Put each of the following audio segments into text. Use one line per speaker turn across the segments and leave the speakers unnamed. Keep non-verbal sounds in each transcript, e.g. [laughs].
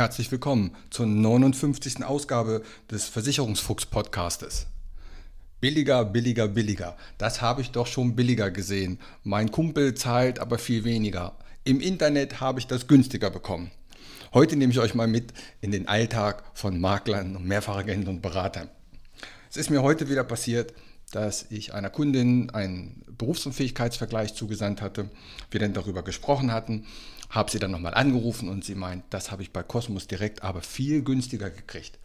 Herzlich willkommen zur 59. Ausgabe des Versicherungsfuchs-Podcastes. Billiger, billiger, billiger. Das habe ich doch schon billiger gesehen. Mein Kumpel zahlt aber viel weniger. Im Internet habe ich das günstiger bekommen. Heute nehme ich euch mal mit in den Alltag von Maklern und Mehrfachagenten und Beratern. Es ist mir heute wieder passiert, dass ich einer Kundin einen Berufsunfähigkeitsvergleich zugesandt hatte, wir dann darüber gesprochen hatten habe sie dann nochmal angerufen und sie meint, das habe ich bei Cosmos direkt, aber viel günstiger gekriegt.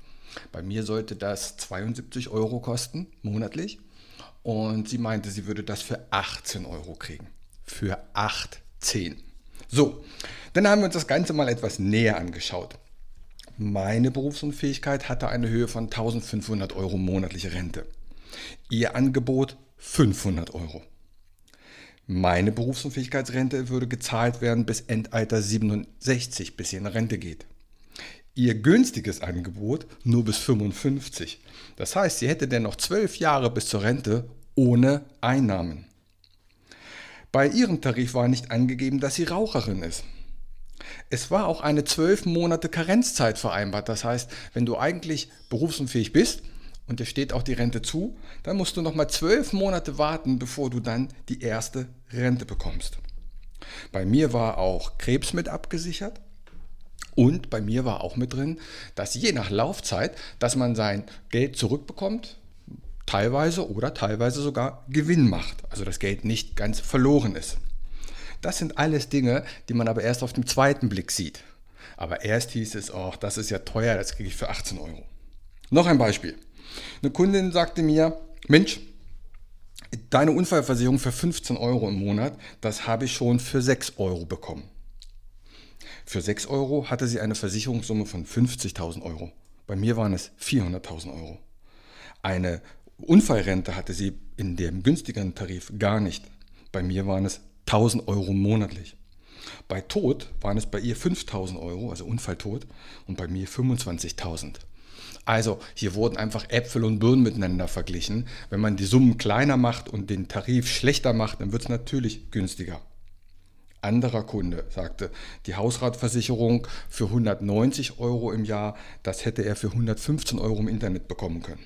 Bei mir sollte das 72 Euro kosten, monatlich. Und sie meinte, sie würde das für 18 Euro kriegen. Für 18. So, dann haben wir uns das Ganze mal etwas näher angeschaut. Meine Berufsunfähigkeit hatte eine Höhe von 1500 Euro monatliche Rente. Ihr Angebot 500 Euro. Meine Berufsunfähigkeitsrente würde gezahlt werden bis Endalter 67, bis sie in Rente geht. Ihr günstiges Angebot nur bis 55. Das heißt, sie hätte dennoch zwölf Jahre bis zur Rente ohne Einnahmen. Bei ihrem Tarif war nicht angegeben, dass sie Raucherin ist. Es war auch eine zwölf Monate Karenzzeit vereinbart. Das heißt, wenn du eigentlich berufsunfähig bist, und dir steht auch die Rente zu, dann musst du nochmal zwölf Monate warten, bevor du dann die erste Rente bekommst. Bei mir war auch Krebs mit abgesichert und bei mir war auch mit drin, dass je nach Laufzeit, dass man sein Geld zurückbekommt, teilweise oder teilweise sogar Gewinn macht, also das Geld nicht ganz verloren ist. Das sind alles Dinge, die man aber erst auf den zweiten Blick sieht. Aber erst hieß es, oh, das ist ja teuer, das kriege ich für 18 Euro. Noch ein Beispiel. Eine Kundin sagte mir, Mensch, deine Unfallversicherung für 15 Euro im Monat, das habe ich schon für 6 Euro bekommen. Für 6 Euro hatte sie eine Versicherungssumme von 50.000 Euro. Bei mir waren es 400.000 Euro. Eine Unfallrente hatte sie in dem günstigeren Tarif gar nicht. Bei mir waren es 1000 Euro monatlich. Bei Tod waren es bei ihr 5000 Euro, also Unfalltod, und bei mir 25.000. Also hier wurden einfach Äpfel und Birnen miteinander verglichen. Wenn man die Summen kleiner macht und den Tarif schlechter macht, dann wird es natürlich günstiger. Anderer Kunde sagte, die Hausratversicherung für 190 Euro im Jahr, das hätte er für 115 Euro im Internet bekommen können.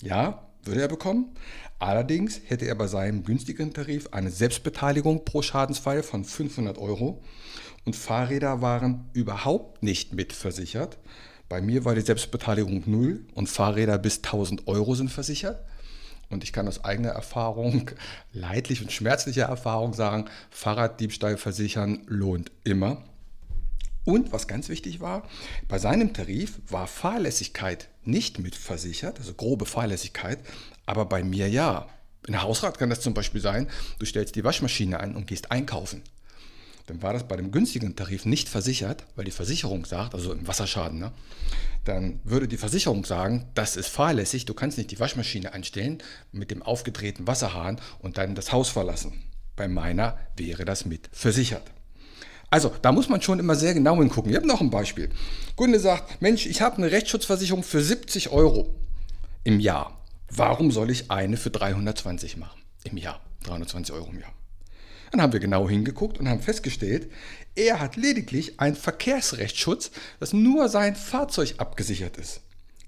Ja, würde er bekommen. Allerdings hätte er bei seinem günstigeren Tarif eine Selbstbeteiligung pro Schadensfall von 500 Euro und Fahrräder waren überhaupt nicht mitversichert. Bei mir war die Selbstbeteiligung null und Fahrräder bis 1000 Euro sind versichert. Und ich kann aus eigener Erfahrung, [laughs] leidlich und schmerzlicher Erfahrung sagen, Fahrraddiebstahl versichern lohnt immer. Und was ganz wichtig war, bei seinem Tarif war Fahrlässigkeit nicht mitversichert, also grobe Fahrlässigkeit, aber bei mir ja. In Hausrat kann das zum Beispiel sein, du stellst die Waschmaschine an und gehst einkaufen dann war das bei dem günstigen Tarif nicht versichert, weil die Versicherung sagt, also im Wasserschaden, ne, dann würde die Versicherung sagen, das ist fahrlässig, du kannst nicht die Waschmaschine einstellen mit dem aufgedrehten Wasserhahn und dann das Haus verlassen. Bei meiner wäre das mit versichert. Also, da muss man schon immer sehr genau hingucken. Ich habe noch ein Beispiel. Kunde sagt, Mensch, ich habe eine Rechtsschutzversicherung für 70 Euro im Jahr. Warum soll ich eine für 320 machen? Im Jahr. 320 Euro im Jahr. Dann haben wir genau hingeguckt und haben festgestellt, er hat lediglich einen Verkehrsrechtsschutz, dass nur sein Fahrzeug abgesichert ist.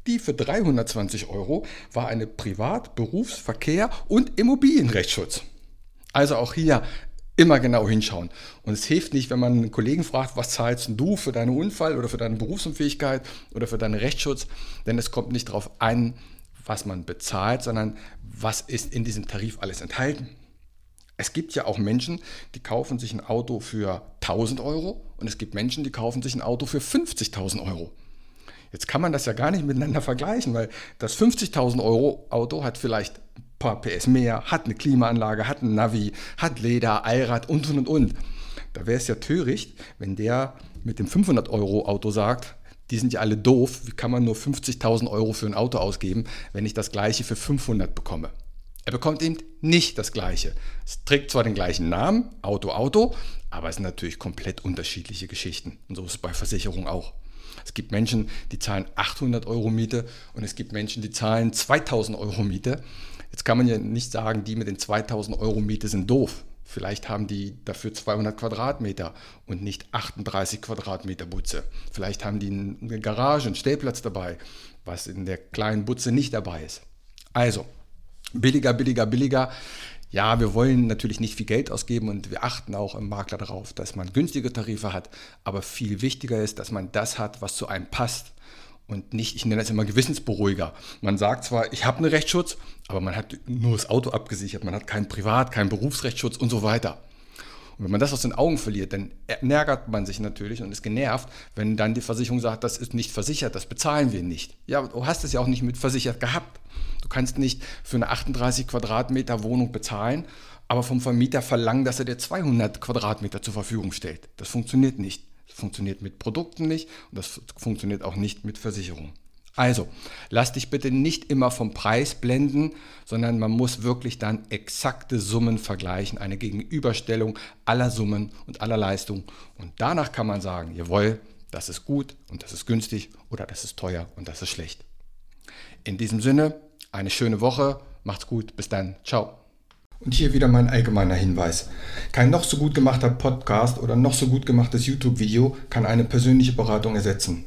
Die für 320 Euro war eine Privat-, Berufs-, Verkehr- und Immobilienrechtsschutz. Also auch hier Immer genau hinschauen. Und es hilft nicht, wenn man einen Kollegen fragt, was zahlst du für deinen Unfall oder für deine Berufsunfähigkeit oder für deinen Rechtsschutz, denn es kommt nicht darauf an, was man bezahlt, sondern was ist in diesem Tarif alles enthalten. Es gibt ja auch Menschen, die kaufen sich ein Auto für 1000 Euro und es gibt Menschen, die kaufen sich ein Auto für 50.000 Euro. Jetzt kann man das ja gar nicht miteinander vergleichen, weil das 50.000 Euro Auto hat vielleicht ein paar PS mehr, hat eine Klimaanlage, hat ein Navi, hat Leder, Allrad und und und. Da wäre es ja töricht, wenn der mit dem 500 Euro Auto sagt, die sind ja alle doof, wie kann man nur 50.000 Euro für ein Auto ausgeben, wenn ich das gleiche für 500 bekomme. Er bekommt eben nicht das gleiche. Es trägt zwar den gleichen Namen, Auto, Auto, aber es sind natürlich komplett unterschiedliche Geschichten. Und so ist es bei Versicherungen auch. Es gibt Menschen, die zahlen 800 Euro Miete und es gibt Menschen, die zahlen 2000 Euro Miete. Jetzt kann man ja nicht sagen, die mit den 2000 Euro Miete sind doof. Vielleicht haben die dafür 200 Quadratmeter und nicht 38 Quadratmeter Butze. Vielleicht haben die eine Garage, einen Stellplatz dabei, was in der kleinen Butze nicht dabei ist. Also, billiger, billiger, billiger. Ja, wir wollen natürlich nicht viel Geld ausgeben und wir achten auch im Makler darauf, dass man günstige Tarife hat. Aber viel wichtiger ist, dass man das hat, was zu einem passt und nicht, ich nenne das immer Gewissensberuhiger. Man sagt zwar, ich habe einen Rechtsschutz, aber man hat nur das Auto abgesichert, man hat keinen Privat-, keinen Berufsrechtsschutz und so weiter. Und wenn man das aus den Augen verliert, dann ärgert man sich natürlich und ist genervt, wenn dann die Versicherung sagt, das ist nicht versichert, das bezahlen wir nicht. Ja, du hast es ja auch nicht mit versichert gehabt. Du kannst nicht für eine 38 Quadratmeter Wohnung bezahlen, aber vom Vermieter verlangen, dass er dir 200 Quadratmeter zur Verfügung stellt. Das funktioniert nicht. Das funktioniert mit Produkten nicht und das funktioniert auch nicht mit Versicherungen. Also, lass dich bitte nicht immer vom Preis blenden, sondern man muss wirklich dann exakte Summen vergleichen, eine Gegenüberstellung aller Summen und aller Leistungen. Und danach kann man sagen, jawohl, das ist gut und das ist günstig oder das ist teuer und das ist schlecht. In diesem Sinne, eine schöne Woche. Macht's gut. Bis dann. Ciao.
Und hier wieder mein allgemeiner Hinweis. Kein noch so gut gemachter Podcast oder noch so gut gemachtes YouTube-Video kann eine persönliche Beratung ersetzen.